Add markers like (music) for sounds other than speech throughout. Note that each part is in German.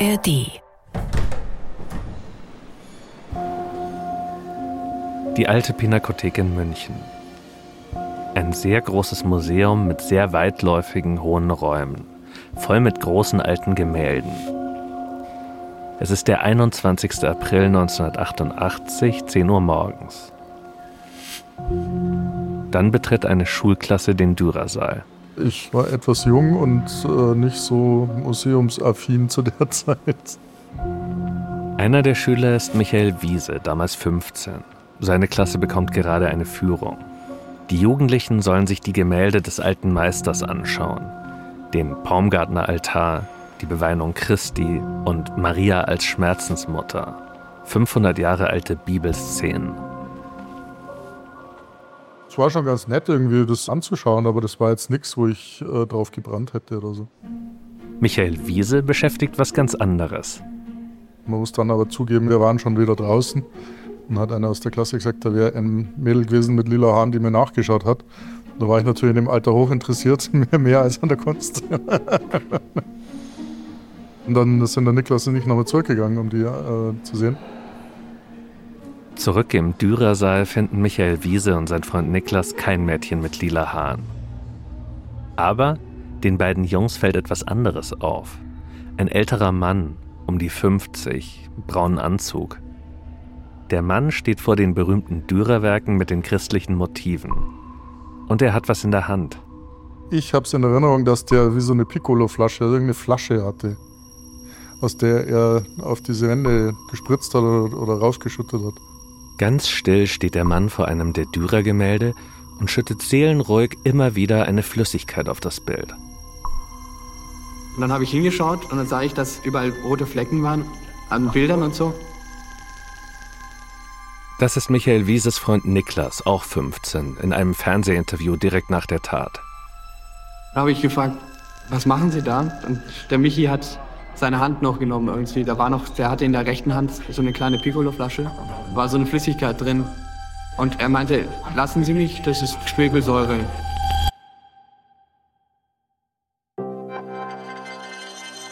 ARD Die alte Pinakothek in München. Ein sehr großes Museum mit sehr weitläufigen hohen Räumen, voll mit großen alten Gemälden. Es ist der 21. April 1988, 10 Uhr morgens. Dann betritt eine Schulklasse den Dürersaal. Ich war etwas jung und äh, nicht so museumsaffin zu der (laughs) Zeit. Einer der Schüler ist Michael Wiese, damals 15. Seine Klasse bekommt gerade eine Führung. Die Jugendlichen sollen sich die Gemälde des alten Meisters anschauen. Den Baumgartner Altar, die Beweinung Christi und Maria als Schmerzensmutter. 500 Jahre alte Bibelszenen. Es war schon ganz nett, irgendwie das anzuschauen, aber das war jetzt nichts, wo ich äh, drauf gebrannt hätte oder so. Michael Wiese beschäftigt was ganz anderes. Man muss dann aber zugeben, wir waren schon wieder draußen. Und hat einer aus der Klasse gesagt, da wäre ein Mädel gewesen mit lila Haaren, die mir nachgeschaut hat. Da war ich natürlich in dem Alter hoch interessiert, (laughs) mehr, mehr als an der Kunst. (laughs) und dann sind der Niklas und ich nochmal zurückgegangen, um die äh, zu sehen. Zurück im Dürersaal finden Michael Wiese und sein Freund Niklas kein Mädchen mit lila Haaren. Aber den beiden Jungs fällt etwas anderes auf. Ein älterer Mann, um die 50, braunen Anzug. Der Mann steht vor den berühmten Dürerwerken mit den christlichen Motiven. Und er hat was in der Hand. Ich habe es in Erinnerung, dass der wie so eine Piccolo-Flasche, irgendeine Flasche hatte, aus der er auf diese Wände gespritzt hat oder, oder raufgeschüttet hat. Ganz still steht der Mann vor einem der Dürer-Gemälde und schüttet seelenruhig immer wieder eine Flüssigkeit auf das Bild. Und dann habe ich hingeschaut und dann sah ich, dass überall rote Flecken waren an Bildern und so. Das ist Michael Wieses Freund Niklas, auch 15, in einem Fernsehinterview direkt nach der Tat. Da habe ich gefragt, was machen Sie da? Und der Michi hat seine Hand noch genommen irgendwie. Da war noch, der hatte in der rechten Hand so eine kleine Piccolo-Flasche, war so eine Flüssigkeit drin. Und er meinte, lassen Sie mich, das ist Schwefelsäure.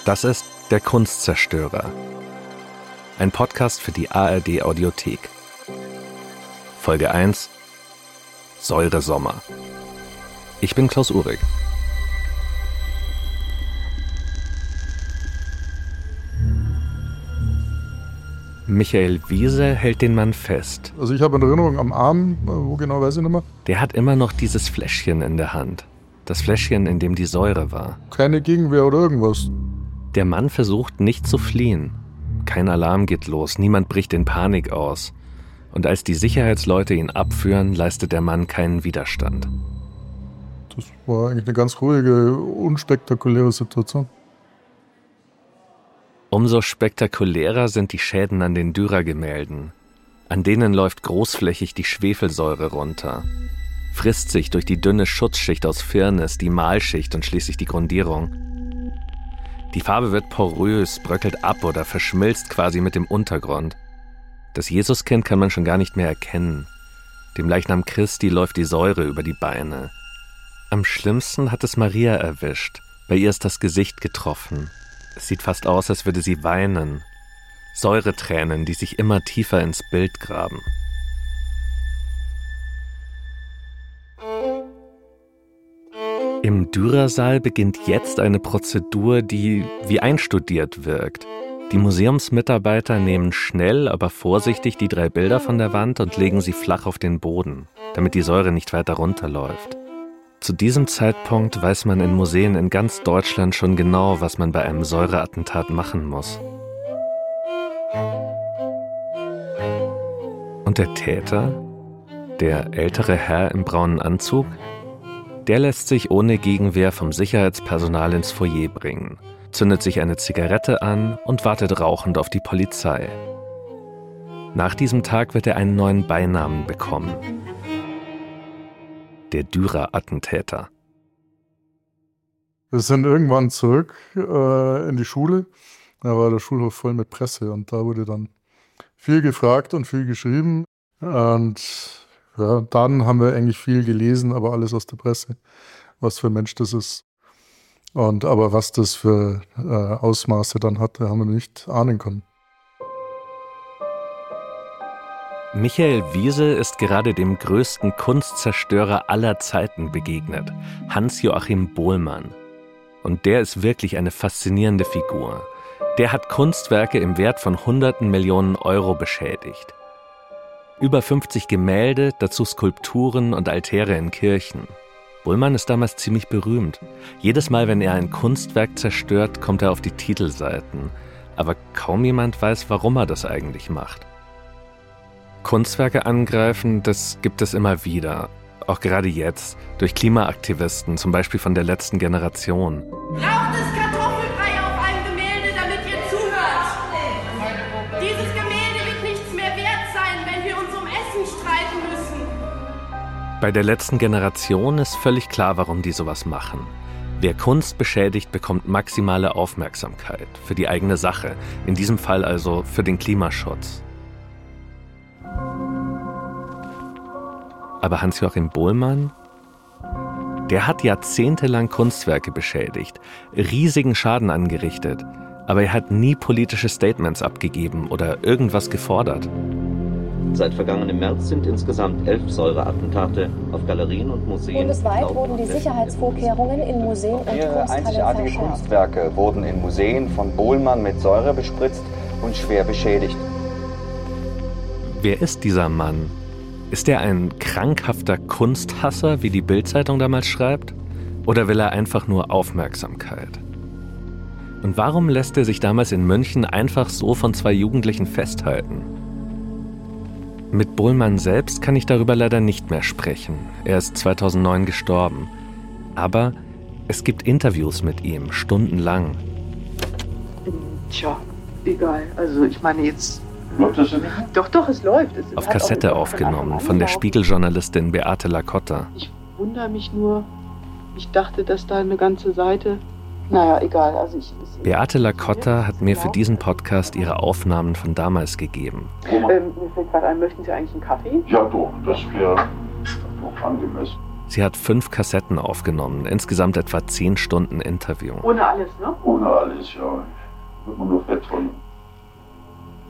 Das ist Der Kunstzerstörer. Ein Podcast für die ARD Audiothek. Folge 1 Säuresommer. Ich bin Klaus Uhrig. Michael Wiese hält den Mann fest. Also ich habe eine Erinnerung am Arm, wo genau weiß ich nicht mehr. Der hat immer noch dieses Fläschchen in der Hand. Das Fläschchen, in dem die Säure war. Keine Gegenwehr oder irgendwas. Der Mann versucht nicht zu fliehen. Kein Alarm geht los, niemand bricht in Panik aus. Und als die Sicherheitsleute ihn abführen, leistet der Mann keinen Widerstand. Das war eigentlich eine ganz ruhige, unspektakuläre Situation. Umso spektakulärer sind die Schäden an den Dürer-Gemälden. An denen läuft großflächig die Schwefelsäure runter, frisst sich durch die dünne Schutzschicht aus Firnis, die Malschicht und schließlich die Grundierung. Die Farbe wird porös, bröckelt ab oder verschmilzt quasi mit dem Untergrund. Das Jesuskind kann man schon gar nicht mehr erkennen. Dem Leichnam Christi läuft die Säure über die Beine. Am schlimmsten hat es Maria erwischt. Bei ihr ist das Gesicht getroffen. Es sieht fast aus, als würde sie weinen. Säuretränen, die sich immer tiefer ins Bild graben. Im Dürersaal beginnt jetzt eine Prozedur, die wie einstudiert wirkt. Die Museumsmitarbeiter nehmen schnell, aber vorsichtig die drei Bilder von der Wand und legen sie flach auf den Boden, damit die Säure nicht weiter runterläuft. Zu diesem Zeitpunkt weiß man in Museen in ganz Deutschland schon genau, was man bei einem Säureattentat machen muss. Und der Täter, der ältere Herr im braunen Anzug, der lässt sich ohne Gegenwehr vom Sicherheitspersonal ins Foyer bringen, zündet sich eine Zigarette an und wartet rauchend auf die Polizei. Nach diesem Tag wird er einen neuen Beinamen bekommen. Der Dürer-Attentäter. Wir sind irgendwann zurück äh, in die Schule. Da war der Schulhof voll mit Presse und da wurde dann viel gefragt und viel geschrieben. Und ja, dann haben wir eigentlich viel gelesen, aber alles aus der Presse, was für ein Mensch das ist. Und aber was das für äh, Ausmaße dann hatte, haben wir nicht ahnen können. Michael Wiese ist gerade dem größten Kunstzerstörer aller Zeiten begegnet, Hans-Joachim Bohlmann. Und der ist wirklich eine faszinierende Figur. Der hat Kunstwerke im Wert von hunderten Millionen Euro beschädigt. Über 50 Gemälde, dazu Skulpturen und Altäre in Kirchen. Bullmann ist damals ziemlich berühmt. Jedes Mal, wenn er ein Kunstwerk zerstört, kommt er auf die Titelseiten. Aber kaum jemand weiß, warum er das eigentlich macht. Kunstwerke angreifen, das gibt es immer wieder. Auch gerade jetzt, durch Klimaaktivisten, zum Beispiel von der letzten Generation. Braucht es Kartoffelbrei auf einem Gemälde, damit ihr zuhört? Dieses Gemälde wird nichts mehr wert sein, wenn wir uns um Essen streiten müssen. Bei der letzten Generation ist völlig klar, warum die sowas machen. Wer Kunst beschädigt, bekommt maximale Aufmerksamkeit für die eigene Sache, in diesem Fall also für den Klimaschutz. Aber Hans-Joachim Bohlmann, der hat jahrzehntelang Kunstwerke beschädigt, riesigen Schaden angerichtet, aber er hat nie politische Statements abgegeben oder irgendwas gefordert. Seit vergangenem März sind insgesamt elf Säureattentate auf Galerien und Museen. Bundesweit wurden die Sicherheitsvorkehrungen in Museen und Mehrere einzigartige Kunstwerke wurden in Museen von Bohlmann mit Säure bespritzt und schwer beschädigt. Wer ist dieser Mann? Ist er ein krankhafter Kunsthasser, wie die Bildzeitung damals schreibt? Oder will er einfach nur Aufmerksamkeit? Und warum lässt er sich damals in München einfach so von zwei Jugendlichen festhalten? Mit Bohlmann selbst kann ich darüber leider nicht mehr sprechen. Er ist 2009 gestorben. Aber es gibt Interviews mit ihm, stundenlang. Tja, egal. Also ich meine jetzt Läuft das denn nicht? Doch, doch, es läuft. Es Auf Kassette aufgenommen von der Spiegeljournalistin Beate Lacotta. Ich wundere mich nur, ich dachte, dass da eine ganze Seite. Naja, egal. Also ich, Beate Lacotta hat mir für diesen Podcast ihre Aufnahmen von damals gegeben. Ähm, mir fällt gerade ein, möchten Sie eigentlich einen Kaffee? Ja, doch, das wäre doch angemessen. Sie hat fünf Kassetten aufgenommen, insgesamt etwa zehn Stunden Interview. Ohne alles, ne? Ohne alles, ja. Wird man nur fett von.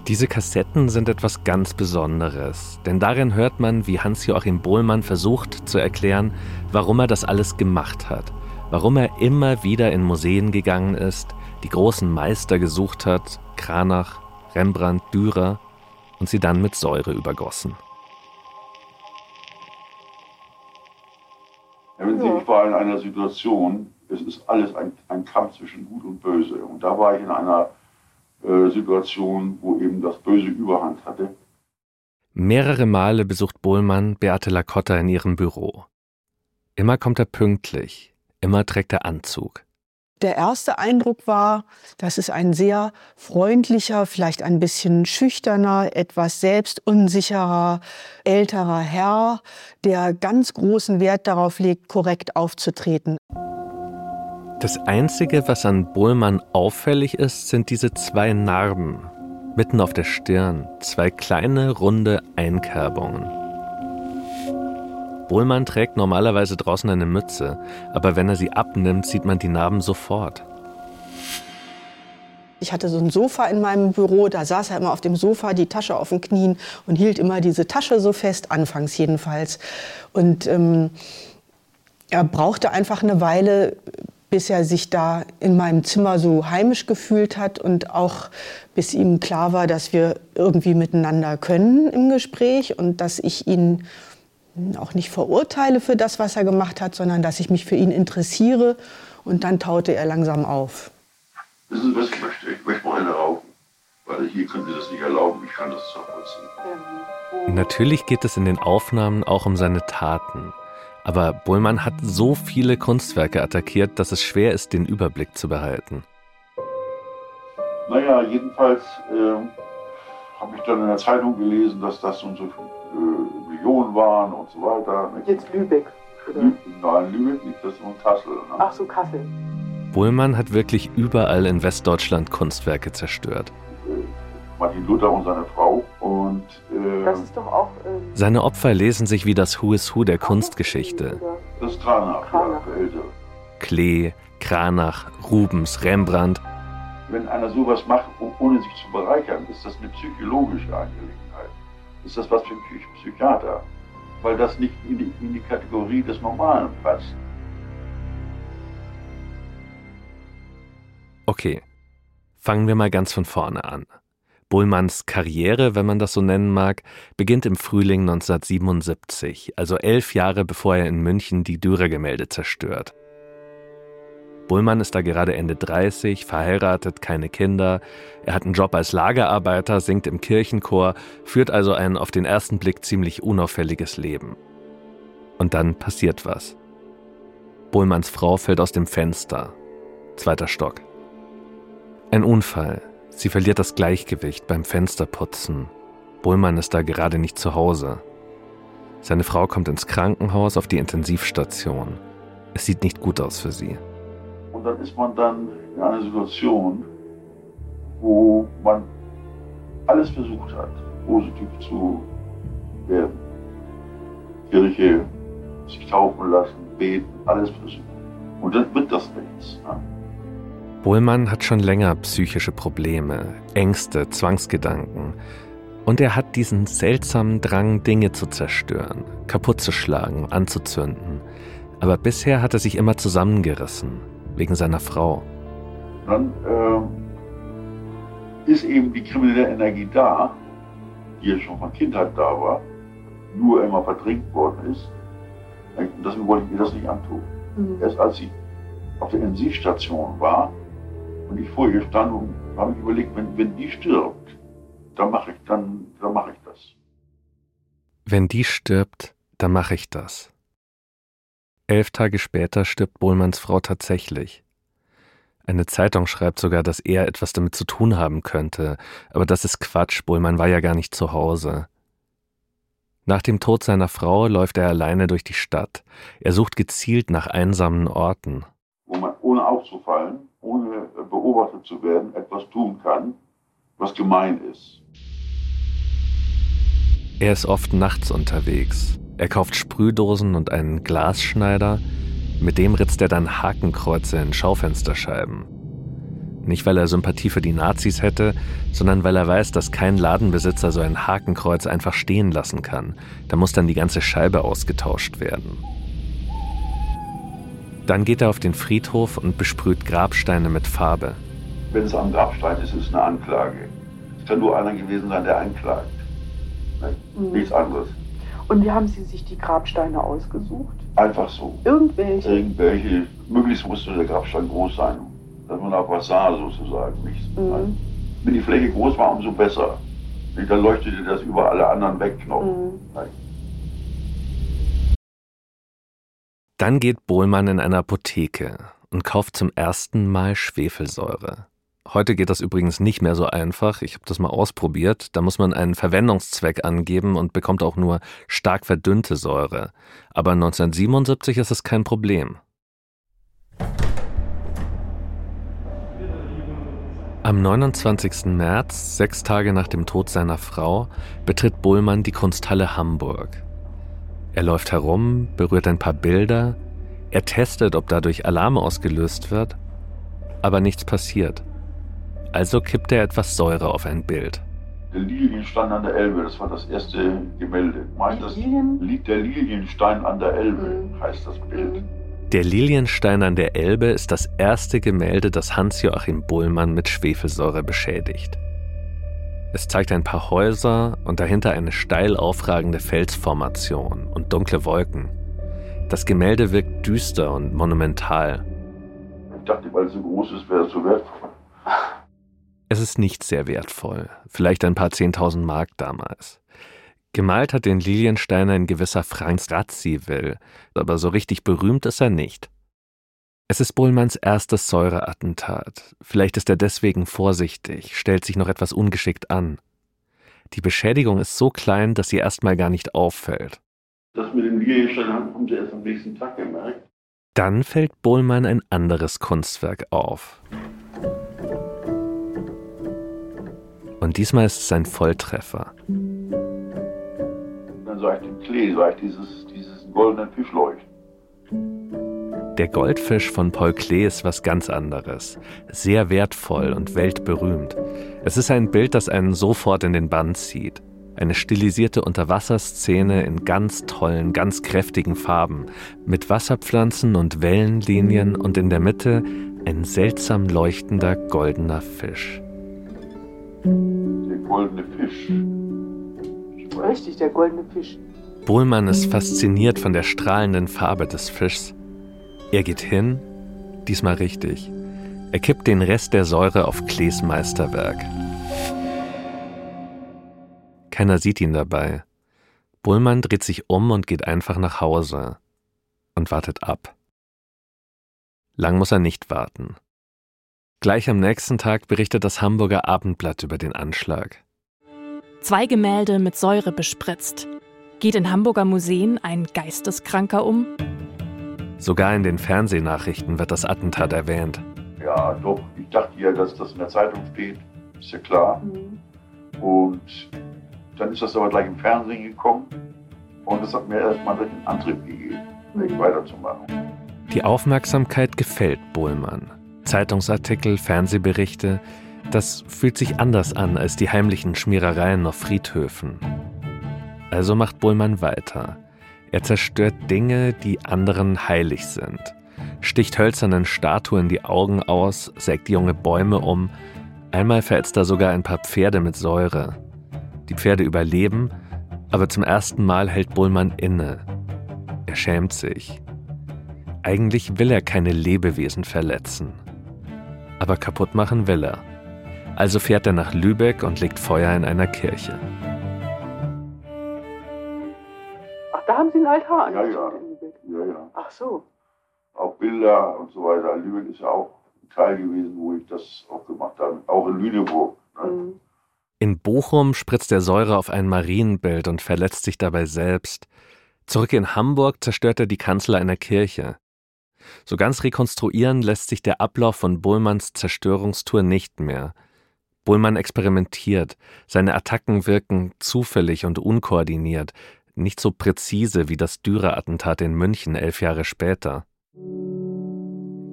Diese Kassetten sind etwas ganz Besonderes, denn darin hört man, wie Hans-Joachim Bohlmann versucht zu erklären, warum er das alles gemacht hat, warum er immer wieder in Museen gegangen ist, die großen Meister gesucht hat, Kranach, Rembrandt, Dürer, und sie dann mit Säure übergossen. Ich war in einer Situation, es ist alles ein, ein Kampf zwischen Gut und Böse. Und da war ich in einer äh, Situation, wo eben das Böse Überhand hatte. Mehrere Male besucht Bohlmann Beate Lacotta in ihrem Büro. Immer kommt er pünktlich, immer trägt er Anzug. Der erste Eindruck war, dass es ein sehr freundlicher, vielleicht ein bisschen schüchterner, etwas selbstunsicherer, älterer Herr, der ganz großen Wert darauf legt, korrekt aufzutreten. Das Einzige, was an Bohlmann auffällig ist, sind diese zwei Narben. Mitten auf der Stirn, zwei kleine, runde Einkerbungen. Bohlmann trägt normalerweise draußen eine Mütze, aber wenn er sie abnimmt, sieht man die Narben sofort. Ich hatte so ein Sofa in meinem Büro, da saß er immer auf dem Sofa, die Tasche auf den Knien und hielt immer diese Tasche so fest, anfangs jedenfalls. Und ähm, er brauchte einfach eine Weile, bis er sich da in meinem Zimmer so heimisch gefühlt hat und auch bis ihm klar war, dass wir irgendwie miteinander können im Gespräch und dass ich ihn auch nicht verurteile für das, was er gemacht hat, sondern dass ich mich für ihn interessiere. Und dann taute er langsam auf. Wissen Sie, was ich möchte? Ich möchte mal eine rauchen. Weil hier können Sie das nicht erlauben. Ich kann das Hause. Natürlich geht es in den Aufnahmen auch um seine Taten. Aber Bohlmann hat so viele Kunstwerke attackiert, dass es schwer ist, den Überblick zu behalten. Naja, jedenfalls ähm, habe ich dann in der Zeitung gelesen, dass das so und so äh, Millionen waren und so weiter. Jetzt Lübeck. Lü Nein, Lübeck nicht, das ist nur Kassel. Ne? Ach so, Kassel. Bohlmann hat wirklich überall in Westdeutschland Kunstwerke zerstört. Martin Luther und seine Frau. Und äh, Das ist doch auch. Ähm, Seine Opfer lesen sich wie das Who is Who der Kunstgeschichte. das ist Kranach, ja, Kranach. Ältere. Klee, Kranach, Rubens, Rembrandt. Wenn einer sowas macht, ohne sich zu bereichern, ist das eine psychologische Angelegenheit. Ist das was für ein Psychiater? Weil das nicht in die, in die Kategorie des Normalen passt. Okay, fangen wir mal ganz von vorne an. Bullmanns Karriere, wenn man das so nennen mag, beginnt im Frühling 1977, also elf Jahre bevor er in München die Dürer-Gemälde zerstört. Bullmann ist da gerade Ende 30, verheiratet, keine Kinder. Er hat einen Job als Lagerarbeiter, singt im Kirchenchor, führt also ein auf den ersten Blick ziemlich unauffälliges Leben. Und dann passiert was. Bullmanns Frau fällt aus dem Fenster. Zweiter Stock. Ein Unfall. Sie verliert das Gleichgewicht beim Fensterputzen. Bullmann ist da gerade nicht zu Hause. Seine Frau kommt ins Krankenhaus auf die Intensivstation. Es sieht nicht gut aus für sie. Und dann ist man dann in einer Situation, wo man alles versucht hat, positiv zu werden. Kirche, sich taufen lassen, beten, alles versuchen. Und dann wird das nichts. Ne? Bohlmann hat schon länger psychische Probleme, Ängste, Zwangsgedanken. Und er hat diesen seltsamen Drang, Dinge zu zerstören, kaputt zu schlagen, anzuzünden. Aber bisher hat er sich immer zusammengerissen, wegen seiner Frau. Dann äh, ist eben die kriminelle Energie da, die ja schon von Kindheit da war, nur immer verdrängt worden ist. Und deswegen wollte ich mir das nicht antun. Mhm. Erst als sie auf der Intensivstation war, und ich vor ihr stand und habe ich überlegt, wenn, wenn die stirbt, dann mache ich, dann, dann mache ich das. Wenn die stirbt, dann mache ich das. Elf Tage später stirbt Bohlmanns Frau tatsächlich. Eine Zeitung schreibt sogar, dass er etwas damit zu tun haben könnte, aber das ist Quatsch, Bohlmann war ja gar nicht zu Hause. Nach dem Tod seiner Frau läuft er alleine durch die Stadt. Er sucht gezielt nach einsamen Orten. Wo man ohne aufzufallen ohne beobachtet zu werden, etwas tun kann, was gemein ist. Er ist oft nachts unterwegs. Er kauft Sprühdosen und einen Glasschneider. Mit dem ritzt er dann Hakenkreuze in Schaufensterscheiben. Nicht, weil er Sympathie für die Nazis hätte, sondern weil er weiß, dass kein Ladenbesitzer so ein Hakenkreuz einfach stehen lassen kann. Da muss dann die ganze Scheibe ausgetauscht werden. Dann geht er auf den Friedhof und besprüht Grabsteine mit Farbe. Wenn es am Grabstein ist, ist es eine Anklage. Es kann nur einer gewesen sein, der anklagt. Mhm. Nichts anderes. Und wie haben Sie sich die Grabsteine ausgesucht? Einfach so. Irgendwelche? Irgendwelche. Möglichst musste der Grabstein groß sein, dass man auch was sah sozusagen. Nicht? Mhm. Wenn die Fläche groß war, umso besser. Dann leuchtete das über alle anderen weg noch. Mhm. Dann geht Bohlmann in eine Apotheke und kauft zum ersten Mal Schwefelsäure. Heute geht das übrigens nicht mehr so einfach. Ich habe das mal ausprobiert. Da muss man einen Verwendungszweck angeben und bekommt auch nur stark verdünnte Säure. Aber 1977 ist es kein Problem. Am 29. März, sechs Tage nach dem Tod seiner Frau, betritt Bohlmann die Kunsthalle Hamburg. Er läuft herum, berührt ein paar Bilder, er testet, ob dadurch Alarm ausgelöst wird, aber nichts passiert. Also kippt er etwas Säure auf ein Bild. Der Lilienstein an der Elbe, das war das erste Gemälde. Meint das liegt der Lilienstein an der Elbe, mhm. heißt das Bild. Der Lilienstein an der Elbe ist das erste Gemälde, das Hans-Joachim Bullmann mit Schwefelsäure beschädigt. Es zeigt ein paar Häuser und dahinter eine steil aufragende Felsformation und dunkle Wolken. Das Gemälde wirkt düster und monumental. Ich dachte, weil es so groß ist, wäre es so wertvoll. Es ist nicht sehr wertvoll, vielleicht ein paar zehntausend Mark damals. Gemalt hat den Lilienstein ein gewisser Franz Radziwill, aber so richtig berühmt ist er nicht. Es ist Bullmanns erstes Säureattentat. Vielleicht ist er deswegen vorsichtig, stellt sich noch etwas ungeschickt an. Die Beschädigung ist so klein, dass sie erstmal gar nicht auffällt. Das mit dem Lilienstein haben sie erst am nächsten Tag gemerkt. Dann fällt Bohlmann ein anderes Kunstwerk auf. Und diesmal ist es ein Volltreffer. Dann sah ich den Klee, sah ich dieses, dieses goldenen Fischleuchten. Der Goldfisch von Paul Klee ist was ganz anderes. Sehr wertvoll und weltberühmt. Es ist ein Bild, das einen sofort in den Bann zieht. Eine stilisierte Unterwasserszene in ganz tollen, ganz kräftigen Farben, mit Wasserpflanzen und Wellenlinien und in der Mitte ein seltsam leuchtender goldener Fisch. Der goldene Fisch. Richtig, der goldene Fisch. Bohlmann ist fasziniert von der strahlenden Farbe des Fischs. Er geht hin, diesmal richtig. Er kippt den Rest der Säure auf Klees Meisterwerk. Keiner sieht ihn dabei. Bullmann dreht sich um und geht einfach nach Hause und wartet ab. Lang muss er nicht warten. Gleich am nächsten Tag berichtet das Hamburger Abendblatt über den Anschlag. Zwei Gemälde mit Säure bespritzt. Geht in Hamburger Museen ein Geisteskranker um? Sogar in den Fernsehnachrichten wird das Attentat erwähnt. Ja, doch. Ich dachte ja, dass das in der Zeitung steht. Ist ja klar. Mhm. Und dann ist das aber gleich im Fernsehen gekommen. Und das hat mir erstmal einen Antrieb gegeben, mhm. weiterzumachen. Die Aufmerksamkeit gefällt Bohlmann. Zeitungsartikel, Fernsehberichte, das fühlt sich anders an als die heimlichen Schmierereien auf Friedhöfen. Also macht Bohlmann weiter. Er zerstört Dinge, die anderen heilig sind, sticht hölzernen Statuen die Augen aus, sägt junge Bäume um, einmal verätzt er sogar ein paar Pferde mit Säure. Die Pferde überleben, aber zum ersten Mal hält Bullmann inne. Er schämt sich. Eigentlich will er keine Lebewesen verletzen. Aber kaputt machen will er. Also fährt er nach Lübeck und legt Feuer in einer Kirche. Einen Altar ja, ja. ja, ja. Ach so. Auch Bilder und so weiter. Lübeck ist ja auch ein Teil gewesen, wo ich das auch gemacht habe. Auch in Lüneburg. Ne? Mhm. In Bochum spritzt er Säure auf ein Marienbild und verletzt sich dabei selbst. Zurück in Hamburg zerstört er die Kanzel einer Kirche. So ganz rekonstruieren lässt sich der Ablauf von Bullmanns Zerstörungstour nicht mehr. Bullmann experimentiert, seine Attacken wirken zufällig und unkoordiniert, nicht so präzise wie das Dürer-Attentat in München elf Jahre später.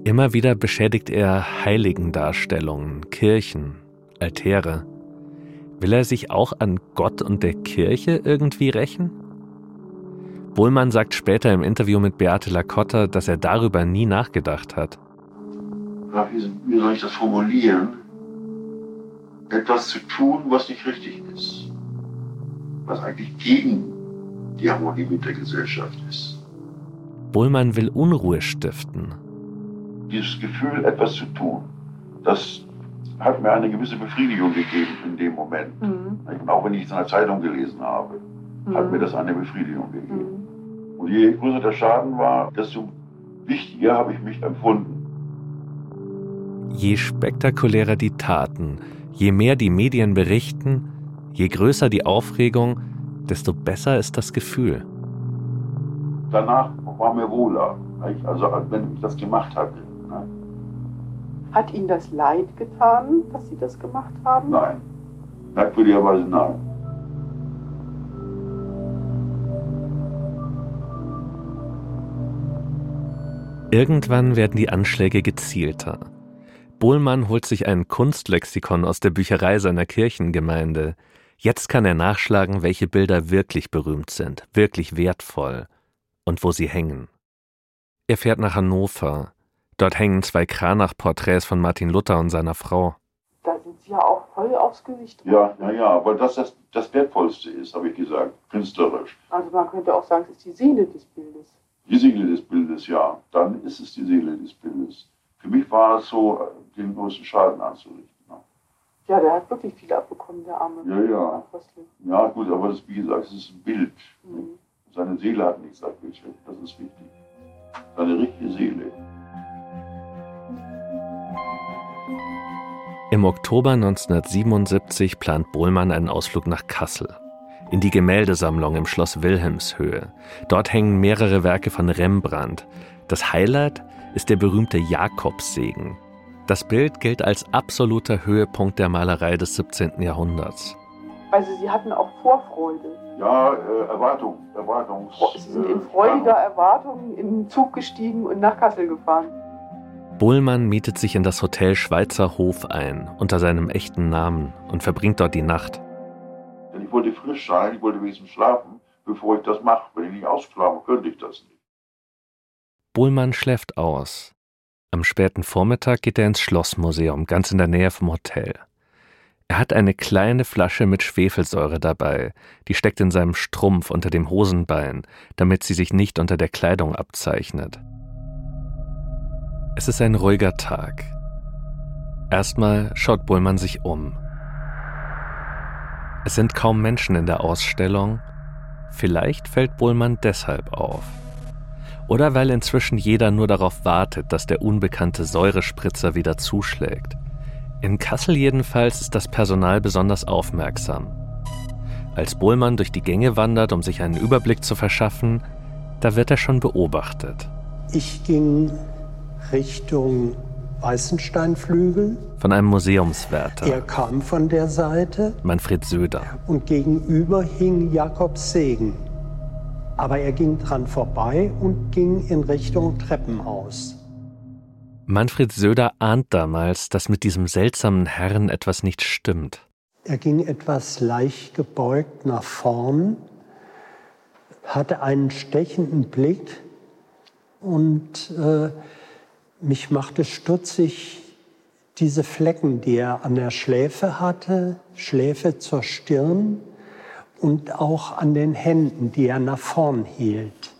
Immer wieder beschädigt er Heiligendarstellungen, Kirchen, Altäre. Will er sich auch an Gott und der Kirche irgendwie rächen? Bohlmann sagt später im Interview mit Beate Lacotta, dass er darüber nie nachgedacht hat. wie soll ich das formulieren? Etwas zu tun, was nicht richtig ist. Was eigentlich gegen die Harmonie mit der Gesellschaft ist. Bohlmann will Unruhe stiften. Dieses Gefühl, etwas zu tun, das hat mir eine gewisse Befriedigung gegeben in dem Moment. Mhm. Auch wenn ich es in der Zeitung gelesen habe, mhm. hat mir das eine Befriedigung gegeben. Mhm. Und je größer der Schaden war, desto wichtiger habe ich mich empfunden. Je spektakulärer die Taten, je mehr die Medien berichten, je größer die Aufregung, desto besser ist das Gefühl. Danach war mir wohler, also wenn ich das gemacht hatte. Hat Ihnen das leid getan, dass Sie das gemacht haben? Nein. Merkwürdigerweise nein. Irgendwann werden die Anschläge gezielter. Bohlmann holt sich ein Kunstlexikon aus der Bücherei seiner Kirchengemeinde. Jetzt kann er nachschlagen, welche Bilder wirklich berühmt sind, wirklich wertvoll und wo sie hängen. Er fährt nach Hannover, Dort hängen zwei Kranach-Porträts von Martin Luther und seiner Frau. Da sind Sie ja auch voll aufs Gewicht. Ja, ja, ja, weil das das, das Wertvollste ist, habe ich gesagt, künstlerisch. Also man könnte auch sagen, es ist die Seele des Bildes. Die Seele des Bildes, ja. Dann ist es die Seele des Bildes. Für mich war es so, den größten Schaden anzurichten. Ja, der hat wirklich viel abbekommen, der arme Ja, ja. Apostel. Ja, gut, aber das, wie gesagt, es ist ein Bild. Mhm. Seine Seele hat nichts abgeschickt, das ist wichtig. Seine richtige Seele. Im Oktober 1977 plant Bohlmann einen Ausflug nach Kassel. In die Gemäldesammlung im Schloss Wilhelmshöhe. Dort hängen mehrere Werke von Rembrandt. Das Highlight ist der berühmte Jakobssegen. Das Bild gilt als absoluter Höhepunkt der Malerei des 17. Jahrhunderts. Also Sie hatten auch Vorfreude. Ja, äh, Erwartung, Erwartung. Sie sind in freudiger Erwartung in den Zug gestiegen und nach Kassel gefahren. Bohlmann mietet sich in das Hotel Schweizer Hof ein, unter seinem echten Namen, und verbringt dort die Nacht. Denn ich wollte frisch sein, ich wollte wenigstens schlafen, bevor ich das mache. Wenn ich nicht ausschlafe, könnte ich das nicht. Bohlmann schläft aus. Am späten Vormittag geht er ins Schlossmuseum, ganz in der Nähe vom Hotel. Er hat eine kleine Flasche mit Schwefelsäure dabei, die steckt in seinem Strumpf unter dem Hosenbein, damit sie sich nicht unter der Kleidung abzeichnet. Es ist ein ruhiger Tag. Erstmal schaut Bullmann sich um. Es sind kaum Menschen in der Ausstellung. Vielleicht fällt Bullmann deshalb auf. Oder weil inzwischen jeder nur darauf wartet, dass der unbekannte Säurespritzer wieder zuschlägt. In Kassel jedenfalls ist das Personal besonders aufmerksam. Als Bohlmann durch die Gänge wandert, um sich einen Überblick zu verschaffen, da wird er schon beobachtet. Ich ging Richtung Weißensteinflügel. Von einem Museumswärter. Er kam von der Seite. Manfred Söder. Und gegenüber hing Jakob Segen. Aber er ging dran vorbei und ging in Richtung Treppenhaus. Manfred Söder ahnt damals, dass mit diesem seltsamen Herrn etwas nicht stimmt. Er ging etwas leicht gebeugt nach vorn, hatte einen stechenden Blick und äh, mich machte stutzig diese Flecken, die er an der Schläfe hatte, Schläfe zur Stirn und auch an den Händen, die er nach vorn hielt.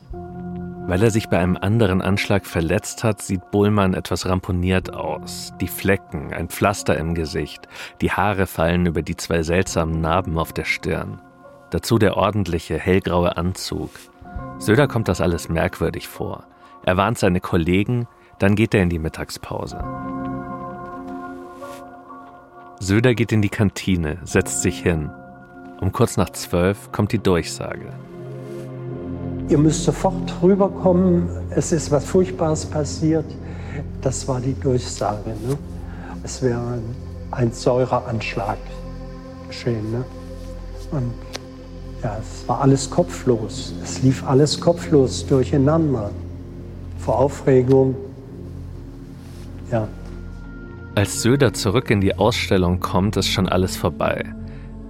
Weil er sich bei einem anderen Anschlag verletzt hat, sieht Bullmann etwas ramponiert aus. Die Flecken, ein Pflaster im Gesicht, die Haare fallen über die zwei seltsamen Narben auf der Stirn. Dazu der ordentliche, hellgraue Anzug. Söder kommt das alles merkwürdig vor. Er warnt seine Kollegen, dann geht er in die Mittagspause. Söder geht in die Kantine, setzt sich hin. Um kurz nach zwölf kommt die Durchsage. Ihr müsst sofort rüberkommen, es ist was Furchtbares passiert. Das war die Durchsage. Ne? Es wäre ein Säureanschlag geschehen. Ne? Und ja, es war alles kopflos. Es lief alles kopflos durcheinander. Vor Aufregung. Ja. Als Söder zurück in die Ausstellung kommt, ist schon alles vorbei.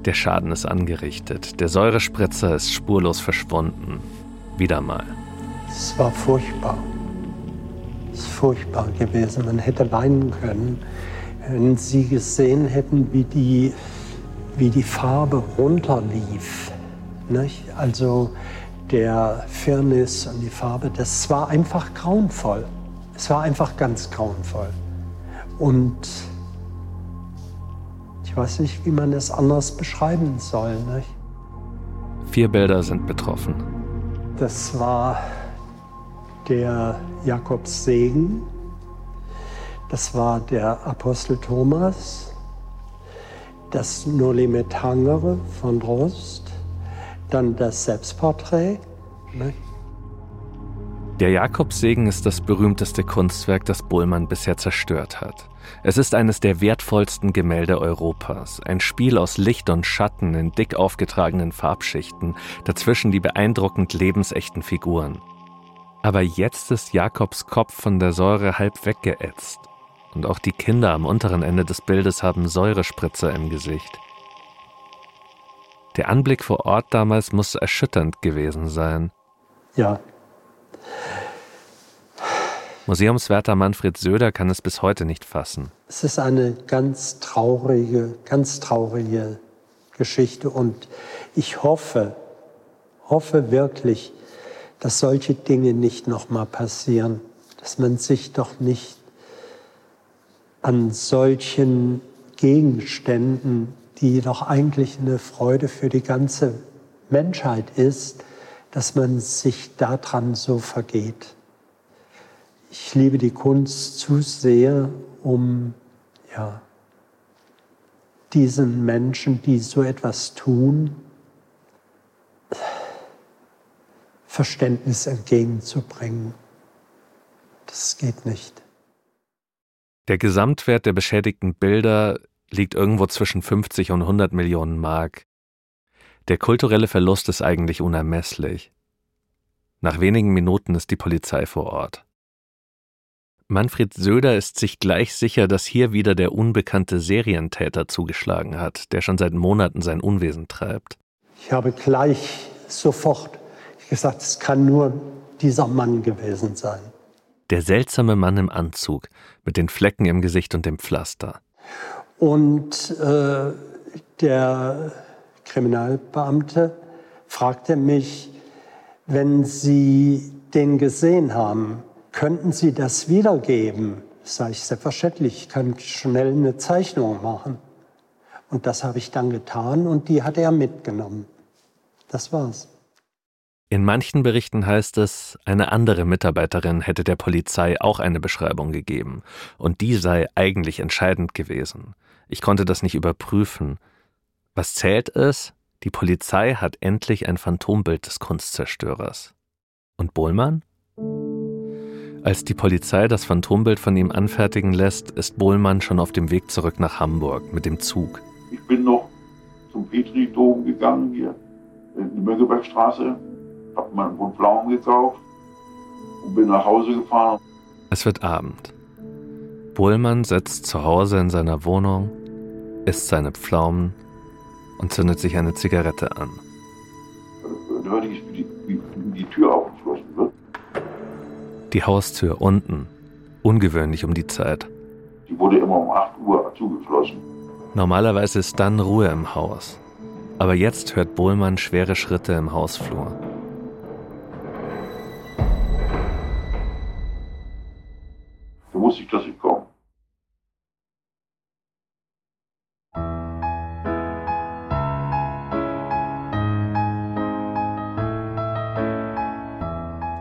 Der Schaden ist angerichtet. Der Säurespritzer ist spurlos verschwunden. Wieder mal. Es war furchtbar. Es ist furchtbar gewesen. Man hätte weinen können, wenn Sie gesehen hätten, wie die, wie die Farbe runterlief. Nicht? Also der Firnis und die Farbe, das war einfach grauenvoll. Es war einfach ganz grauenvoll. Und ich weiß nicht, wie man es anders beschreiben soll. Nicht? Vier Bilder sind betroffen. Das war der Jakobssegen, das war der Apostel Thomas, das Noli Me Tangere von Rost, dann das Selbstporträt. Ne? Der Jakobssegen ist das berühmteste Kunstwerk, das Bullmann bisher zerstört hat. Es ist eines der wertvollsten Gemälde Europas, ein Spiel aus Licht und Schatten in dick aufgetragenen Farbschichten, dazwischen die beeindruckend lebensechten Figuren. Aber jetzt ist Jakobs Kopf von der Säure halb weggeätzt. Und auch die Kinder am unteren Ende des Bildes haben Säurespritzer im Gesicht. Der Anblick vor Ort damals muss erschütternd gewesen sein. Ja, Museumswärter Manfred Söder kann es bis heute nicht fassen. Es ist eine ganz traurige, ganz traurige Geschichte und ich hoffe, hoffe wirklich, dass solche Dinge nicht nochmal passieren, dass man sich doch nicht an solchen Gegenständen, die doch eigentlich eine Freude für die ganze Menschheit ist, dass man sich daran so vergeht. Ich liebe die Kunst zu sehr, um ja, diesen Menschen, die so etwas tun, Verständnis entgegenzubringen. Das geht nicht. Der Gesamtwert der beschädigten Bilder liegt irgendwo zwischen 50 und 100 Millionen Mark. Der kulturelle Verlust ist eigentlich unermesslich. Nach wenigen Minuten ist die Polizei vor Ort. Manfred Söder ist sich gleich sicher, dass hier wieder der unbekannte Serientäter zugeschlagen hat, der schon seit Monaten sein Unwesen treibt. Ich habe gleich sofort gesagt, es kann nur dieser Mann gewesen sein. Der seltsame Mann im Anzug mit den Flecken im Gesicht und dem Pflaster. Und äh, der Kriminalbeamte fragte mich, wenn Sie den gesehen haben, könnten Sie das wiedergeben? Sage ich, selbstverständlich, ich kann schnell eine Zeichnung machen. Und das habe ich dann getan und die hat er mitgenommen. Das war's. In manchen Berichten heißt es, eine andere Mitarbeiterin hätte der Polizei auch eine Beschreibung gegeben, und die sei eigentlich entscheidend gewesen. Ich konnte das nicht überprüfen. Was zählt es? Die Polizei hat endlich ein Phantombild des Kunstzerstörers. Und Bohlmann? Als die Polizei das Phantombild von ihm anfertigen lässt, ist Bohlmann schon auf dem Weg zurück nach Hamburg mit dem Zug. Ich bin noch zum Petri-Dom gegangen hier in die Mönckebergstraße, hab mal einen Pflaumen gekauft und bin nach Hause gefahren. Es wird Abend. Bohlmann sitzt zu Hause in seiner Wohnung, isst seine Pflaumen und zündet sich eine Zigarette an. Da hörte ich, die, wie die Tür wird. Die Haustür unten. Ungewöhnlich um die Zeit. Die wurde immer um 8 Uhr zugeschlossen. Normalerweise ist dann Ruhe im Haus. Aber jetzt hört Bohlmann schwere Schritte im Hausflur. Da wusste ich, dass ich komme.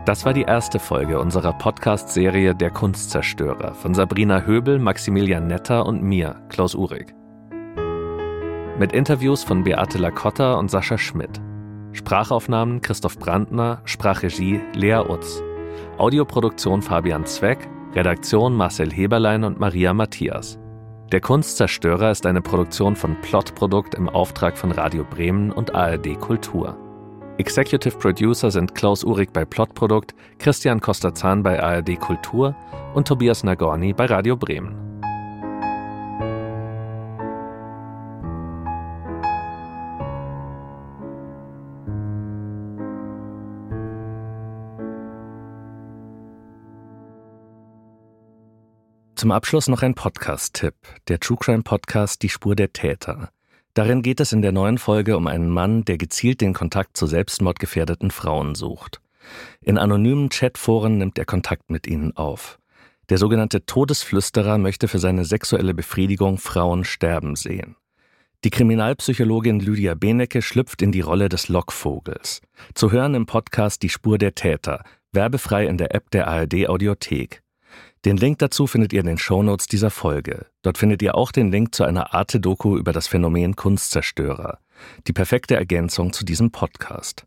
Das war die erste Folge unserer Podcast-Serie Der Kunstzerstörer von Sabrina Höbel, Maximilian Netter und mir, Klaus Uhrig. Mit Interviews von Beate Lacotta und Sascha Schmidt. Sprachaufnahmen Christoph Brandner, Sprachregie Lea Utz. Audioproduktion Fabian Zweck, Redaktion Marcel Heberlein und Maria Matthias. Der Kunstzerstörer ist eine Produktion von Plotprodukt im Auftrag von Radio Bremen und ARD Kultur. Executive Producer sind Klaus Uhrig bei Plotprodukt, Christian Koster-Zahn bei ARD Kultur und Tobias Nagorny bei Radio Bremen. Zum Abschluss noch ein Podcast-Tipp, der True Crime Podcast Die Spur der Täter. Darin geht es in der neuen Folge um einen Mann, der gezielt den Kontakt zu selbstmordgefährdeten Frauen sucht. In anonymen Chatforen nimmt er Kontakt mit ihnen auf. Der sogenannte Todesflüsterer möchte für seine sexuelle Befriedigung Frauen sterben sehen. Die Kriminalpsychologin Lydia Benecke schlüpft in die Rolle des Lockvogels. Zu hören im Podcast Die Spur der Täter, werbefrei in der App der ARD Audiothek. Den Link dazu findet ihr in den Shownotes dieser Folge. Dort findet ihr auch den Link zu einer Arte-Doku über das Phänomen Kunstzerstörer. Die perfekte Ergänzung zu diesem Podcast.